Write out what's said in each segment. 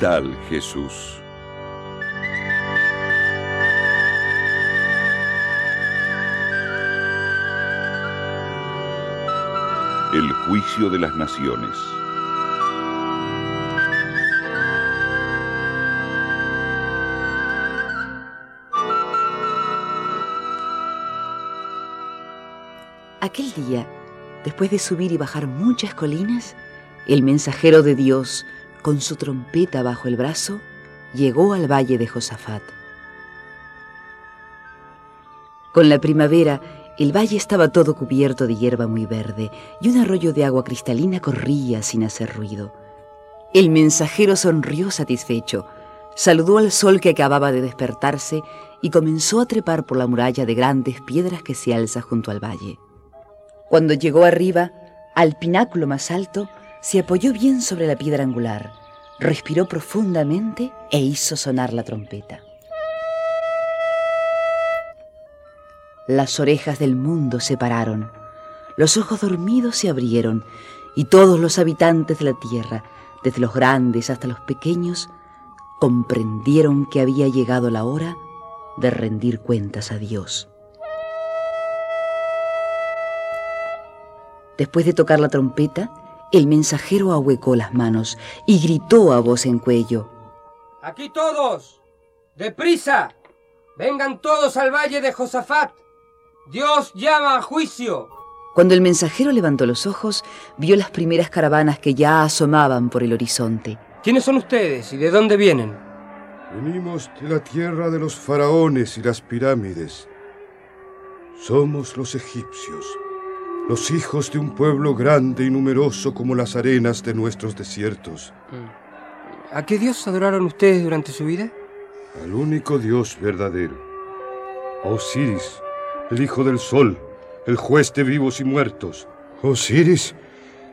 Tal Jesús. El juicio de las naciones. Aquel día, después de subir y bajar muchas colinas, el mensajero de Dios, con su trompeta bajo el brazo, llegó al valle de Josafat. Con la primavera, el valle estaba todo cubierto de hierba muy verde y un arroyo de agua cristalina corría sin hacer ruido. El mensajero sonrió satisfecho, saludó al sol que acababa de despertarse y comenzó a trepar por la muralla de grandes piedras que se alza junto al valle. Cuando llegó arriba, al pináculo más alto, se apoyó bien sobre la piedra angular, respiró profundamente e hizo sonar la trompeta. Las orejas del mundo se pararon, los ojos dormidos se abrieron y todos los habitantes de la tierra, desde los grandes hasta los pequeños, comprendieron que había llegado la hora de rendir cuentas a Dios. Después de tocar la trompeta, el mensajero ahuecó las manos y gritó a voz en cuello. Aquí todos. Deprisa. Vengan todos al valle de Josafat. Dios llama a juicio. Cuando el mensajero levantó los ojos, vio las primeras caravanas que ya asomaban por el horizonte. ¿Quiénes son ustedes y de dónde vienen? Venimos de la tierra de los faraones y las pirámides. Somos los egipcios los hijos de un pueblo grande y numeroso como las arenas de nuestros desiertos. ¿A qué Dios adoraron ustedes durante su vida? Al único Dios verdadero. Osiris, el hijo del sol, el juez de vivos y muertos. Osiris,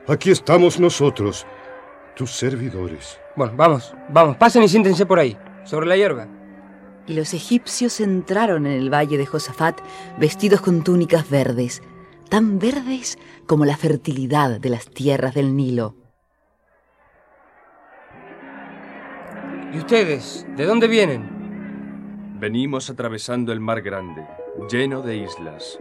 aquí estamos nosotros, tus servidores. Bueno, vamos, vamos, pasen y siéntense por ahí, sobre la hierba. Y los egipcios entraron en el valle de Josafat vestidos con túnicas verdes tan verdes como la fertilidad de las tierras del Nilo. ¿Y ustedes? ¿De dónde vienen? Venimos atravesando el mar grande, lleno de islas.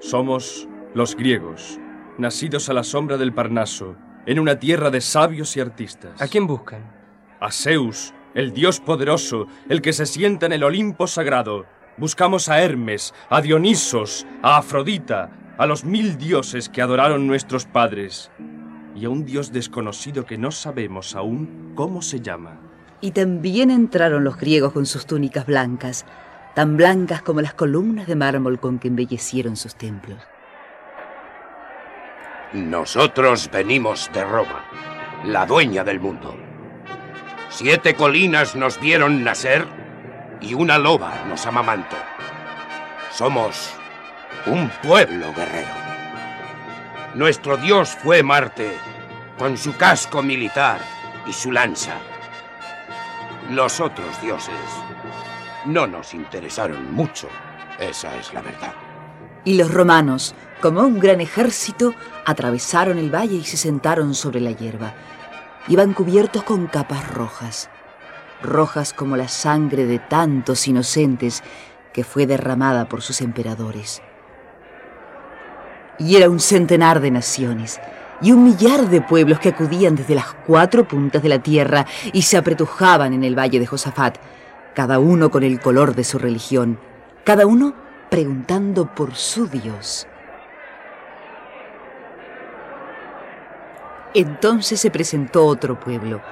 Somos los griegos, nacidos a la sombra del Parnaso, en una tierra de sabios y artistas. ¿A quién buscan? A Zeus, el dios poderoso, el que se sienta en el Olimpo sagrado. Buscamos a Hermes, a Dionisos, a Afrodita, a los mil dioses que adoraron nuestros padres y a un dios desconocido que no sabemos aún cómo se llama. Y también entraron los griegos con sus túnicas blancas, tan blancas como las columnas de mármol con que embellecieron sus templos. Nosotros venimos de Roma, la dueña del mundo. Siete colinas nos vieron nacer y una loba nos amamantó. Somos un pueblo guerrero. Nuestro dios fue Marte, con su casco militar y su lanza. Los otros dioses no nos interesaron mucho, esa es la verdad. Y los romanos, como un gran ejército, atravesaron el valle y se sentaron sobre la hierba. Iban cubiertos con capas rojas, rojas como la sangre de tantos inocentes que fue derramada por sus emperadores y era un centenar de naciones y un millar de pueblos que acudían desde las cuatro puntas de la tierra y se apretujaban en el valle de Josafat, cada uno con el color de su religión, cada uno preguntando por su Dios. Entonces se presentó otro pueblo,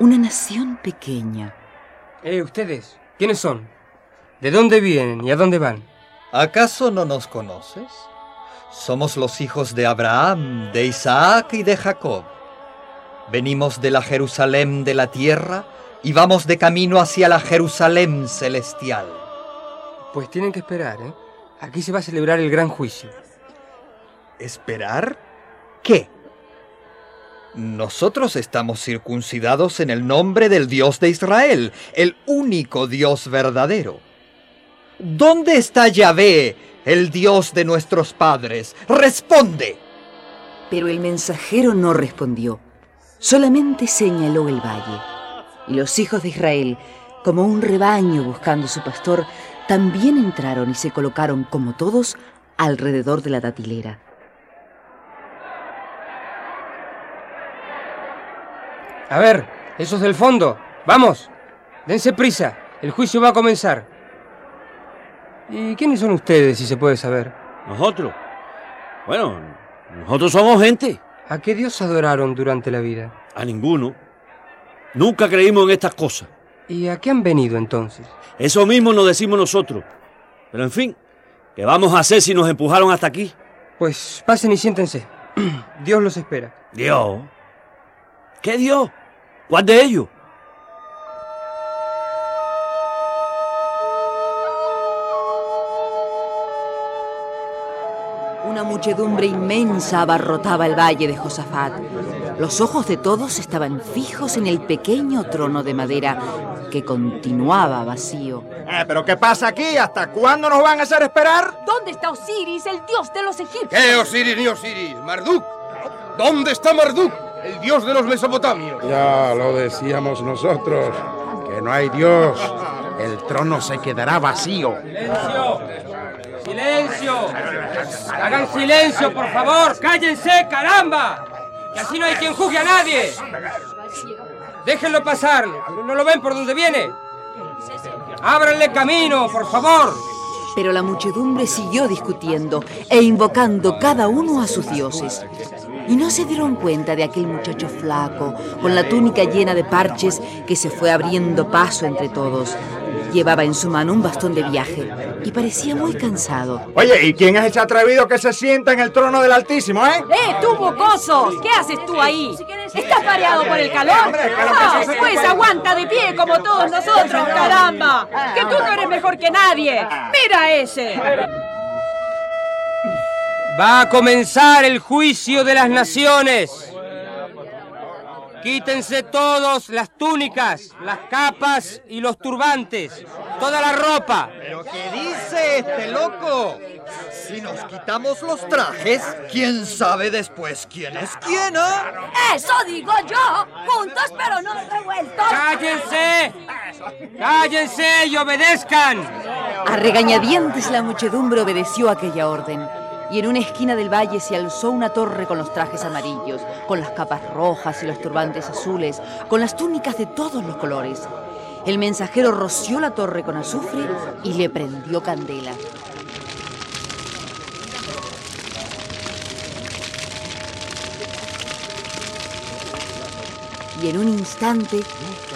una nación pequeña. Eh, ustedes, ¿quiénes son? ¿De dónde vienen y a dónde van? ¿Acaso no nos conoces? Somos los hijos de Abraham, de Isaac y de Jacob. Venimos de la Jerusalén de la tierra y vamos de camino hacia la Jerusalén celestial. Pues tienen que esperar, ¿eh? Aquí se va a celebrar el gran juicio. ¿Esperar? ¿Qué? Nosotros estamos circuncidados en el nombre del Dios de Israel, el único Dios verdadero. ¿Dónde está Yahvé, el Dios de nuestros padres. Responde. Pero el mensajero no respondió, solamente señaló el valle. Y los hijos de Israel, como un rebaño buscando su pastor, también entraron y se colocaron, como todos, alrededor de la datilera. A ver, esos del fondo, vamos, dense prisa, el juicio va a comenzar. ¿Y quiénes son ustedes, si se puede saber? ¿Nosotros? Bueno, nosotros somos gente. ¿A qué Dios adoraron durante la vida? A ninguno. Nunca creímos en estas cosas. ¿Y a qué han venido entonces? Eso mismo nos decimos nosotros. Pero en fin, ¿qué vamos a hacer si nos empujaron hasta aquí? Pues pasen y siéntense. Dios los espera. Dios. ¿Qué Dios? ¿Cuál de ellos? Muchedumbre inmensa abarrotaba el valle de Josafat. Los ojos de todos estaban fijos en el pequeño trono de madera que continuaba vacío. Eh, ¿Pero qué pasa aquí? ¿Hasta cuándo nos van a hacer esperar? ¿Dónde está Osiris, el dios de los egipcios? ¿Qué Osiris ni Osiris? ¿Marduk? ¿Dónde está Marduk, el dios de los mesopotamios? Ya lo decíamos nosotros, que no hay Dios. El trono se quedará vacío. ¡Silencio! ¡Silencio! ¡Hagan silencio, por favor! ¡Cállense, caramba! Y así no hay quien juzgue a nadie. Déjenlo pasar. ¿No lo ven por dónde viene? ¡Ábranle camino, por favor! Pero la muchedumbre siguió discutiendo e invocando cada uno a sus dioses. Y no se dieron cuenta de aquel muchacho flaco, con la túnica llena de parches, que se fue abriendo paso entre todos. Llevaba en su mano un bastón de viaje y parecía muy cansado. Oye, ¿y quién es ese atrevido que se sienta en el trono del Altísimo, eh? ¡Eh, tú, bocoso! ¿Qué haces tú ahí? ¿Estás mareado por el calor? Ah, pues aguanta de pie como todos nosotros, caramba. Que tú no eres mejor que nadie. Mira ese. Va a comenzar el juicio de las naciones. Quítense todos las túnicas, las capas y los turbantes. Toda la ropa. ¿Pero qué dice este loco? Si nos quitamos los trajes, ¿quién sabe después quién es quién, ah? Eso digo yo. Juntos pero no revueltos. ¡Cállense! ¡Cállense y obedezcan! A regañadientes la muchedumbre obedeció aquella orden. Y en una esquina del valle se alzó una torre con los trajes amarillos, con las capas rojas y los turbantes azules, con las túnicas de todos los colores. El mensajero roció la torre con azufre y le prendió candela. Y en un instante,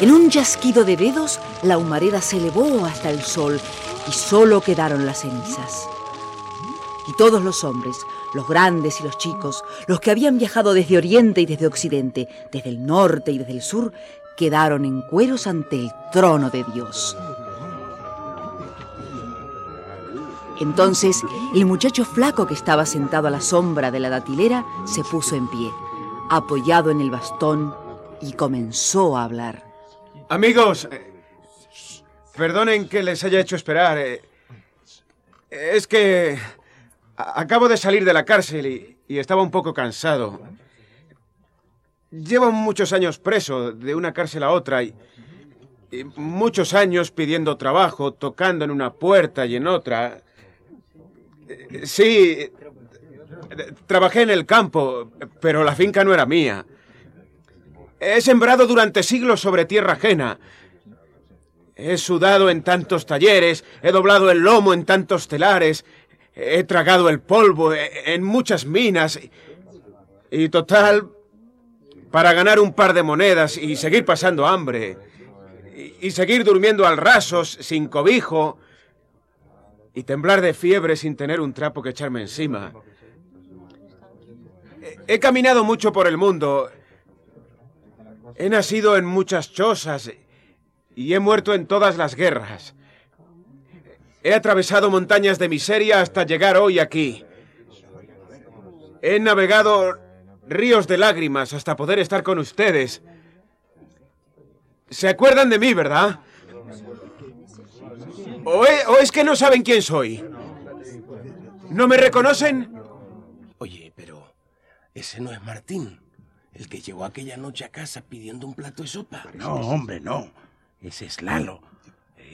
en un chasquido de dedos, la humareda se elevó hasta el sol y solo quedaron las cenizas. Y todos los hombres, los grandes y los chicos, los que habían viajado desde Oriente y desde Occidente, desde el norte y desde el sur, quedaron en cueros ante el trono de Dios. Entonces, el muchacho flaco que estaba sentado a la sombra de la datilera se puso en pie, apoyado en el bastón, y comenzó a hablar. Amigos, eh, perdonen que les haya hecho esperar. eh, Es que acabo de salir de la cárcel y, estaba un poco cansado. Llevo muchos años preso, de una cárcel a otra, y, y muchos años pidiendo trabajo, tocando en una puerta y en otra. Eh, Sí, eh, trabajé en el campo, pero la finca no era mía. He sembrado durante siglos sobre tierra ajena. He sudado en tantos talleres, he doblado el lomo en tantos telares, he tragado el polvo e- en muchas minas. Y total, para ganar un par de monedas y seguir pasando hambre, y, seguir durmiendo al raso, sin cobijo, y temblar de fiebre sin tener un trapo que echarme encima. He caminado mucho por el mundo. He nacido en muchas chozas y he muerto en todas las guerras. He atravesado montañas de miseria hasta llegar hoy aquí. He navegado ríos de lágrimas hasta poder estar con ustedes. ¿Se acuerdan de mí, verdad? ¿O o es, que no saben quién soy? ¿No me reconocen? Oye, pero ese no es Martín. El que llegó aquella noche a casa pidiendo un plato de sopa. No, hombre, no. Ese es Lalo.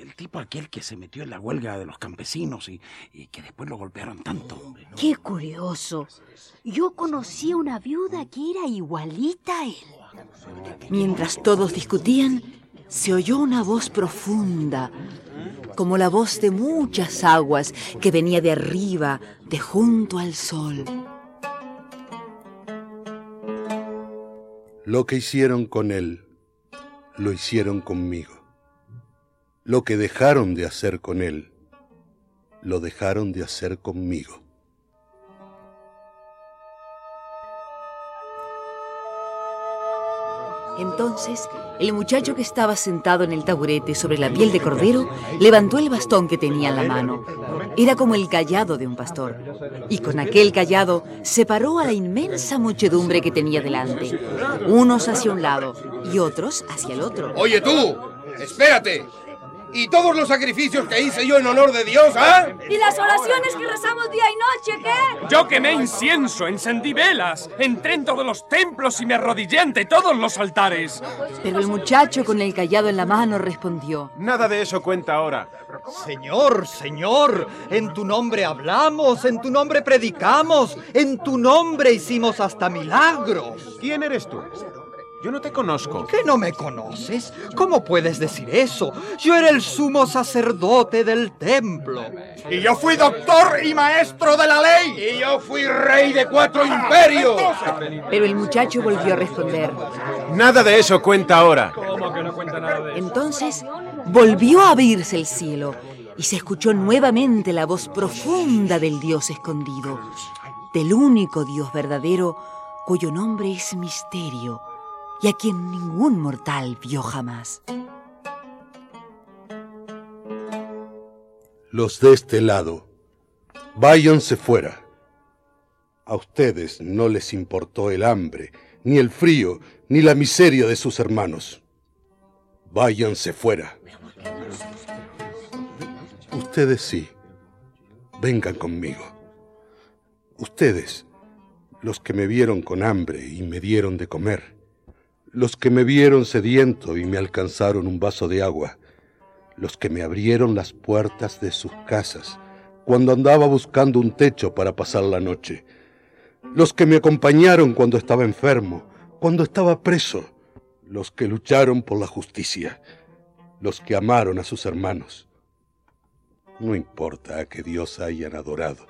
El tipo aquel que se metió en la huelga de los campesinos y, y que después lo golpearon tanto. Qué curioso. Yo conocí a una viuda que era igualita a él. Mientras todos discutían, se oyó una voz profunda, como la voz de muchas aguas que venía de arriba, de junto al sol. Lo que hicieron con él, lo hicieron conmigo. Lo que dejaron de hacer con él, lo dejaron de hacer conmigo. Entonces, el muchacho que estaba sentado en el taburete sobre la piel de cordero levantó el bastón que tenía en la mano. Era como el callado de un pastor. Y con aquel callado separó a la inmensa muchedumbre que tenía delante. Unos hacia un lado y otros hacia el otro. Oye tú, espérate. ¿Y todos los sacrificios que hice yo en honor de Dios, ah? ¿Y las oraciones que rezamos día y noche, qué? Yo quemé incienso, encendí velas, entré en todos los templos y me arrodillé ante todos los altares. Pero el muchacho con el callado en la mano respondió. Nada de eso cuenta ahora. Señor, Señor, en tu nombre hablamos, en tu nombre predicamos, en tu nombre hicimos hasta milagros. ¿Quién eres tú? Yo no te conozco. ¿Que no me conoces? ¿Cómo puedes decir eso? Yo era el sumo sacerdote del templo. Y yo fui doctor y maestro de la ley. Y yo fui rey de cuatro imperios. Pero el muchacho volvió a responder. Nada de eso cuenta ahora. ¿Cómo que no cuenta nada de eso? Entonces volvió a abrirse el cielo y se escuchó nuevamente la voz profunda del Dios escondido, del único Dios verdadero cuyo nombre es misterio y a quien ningún mortal vio jamás. Los de este lado, váyanse fuera. A ustedes no les importó el hambre, ni el frío, ni la miseria de sus hermanos. Váyanse fuera. Ustedes sí, vengan conmigo. Ustedes, los que me vieron con hambre y me dieron de comer los que me vieron sediento y me alcanzaron un vaso de agua, los que me abrieron las puertas de sus casas cuando andaba buscando un techo para pasar la noche, los que me acompañaron cuando estaba enfermo, cuando estaba preso, los que lucharon por la justicia, los que amaron a sus hermanos. No importa a qué Dios hayan adorado.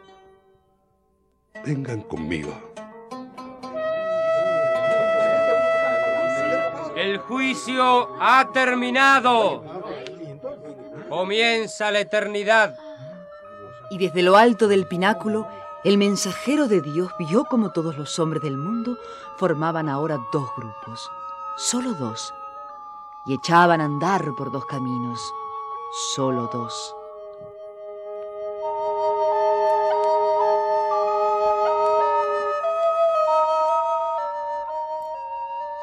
Vengan conmigo. El juicio ha terminado. Comienza la eternidad. Y desde lo alto del pináculo, el mensajero de Dios vio como todos los hombres del mundo formaban ahora dos grupos, solo dos, y echaban a andar por dos caminos, solo dos.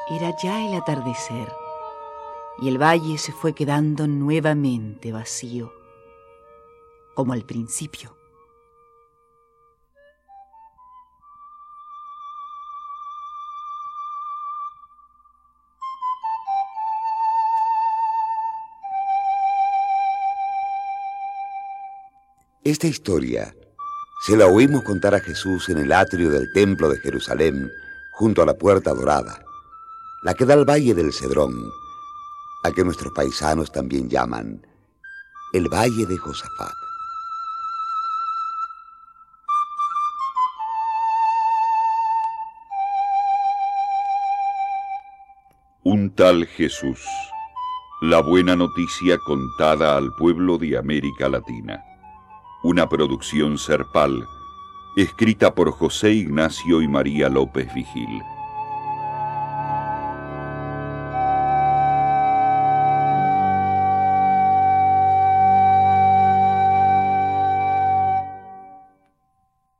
Era ya el atardecer y el valle se fue quedando nuevamente vacío, como al principio. Esta historia se la oímos contar a Jesús en el atrio del templo de Jerusalén, junto a la puerta dorada la que da al Valle del Cedrón, a que nuestros paisanos también llaman el Valle de Josafat. Un tal Jesús, la buena noticia contada al pueblo de América Latina. Una producción serpal, escrita por José Ignacio y María López Vigil.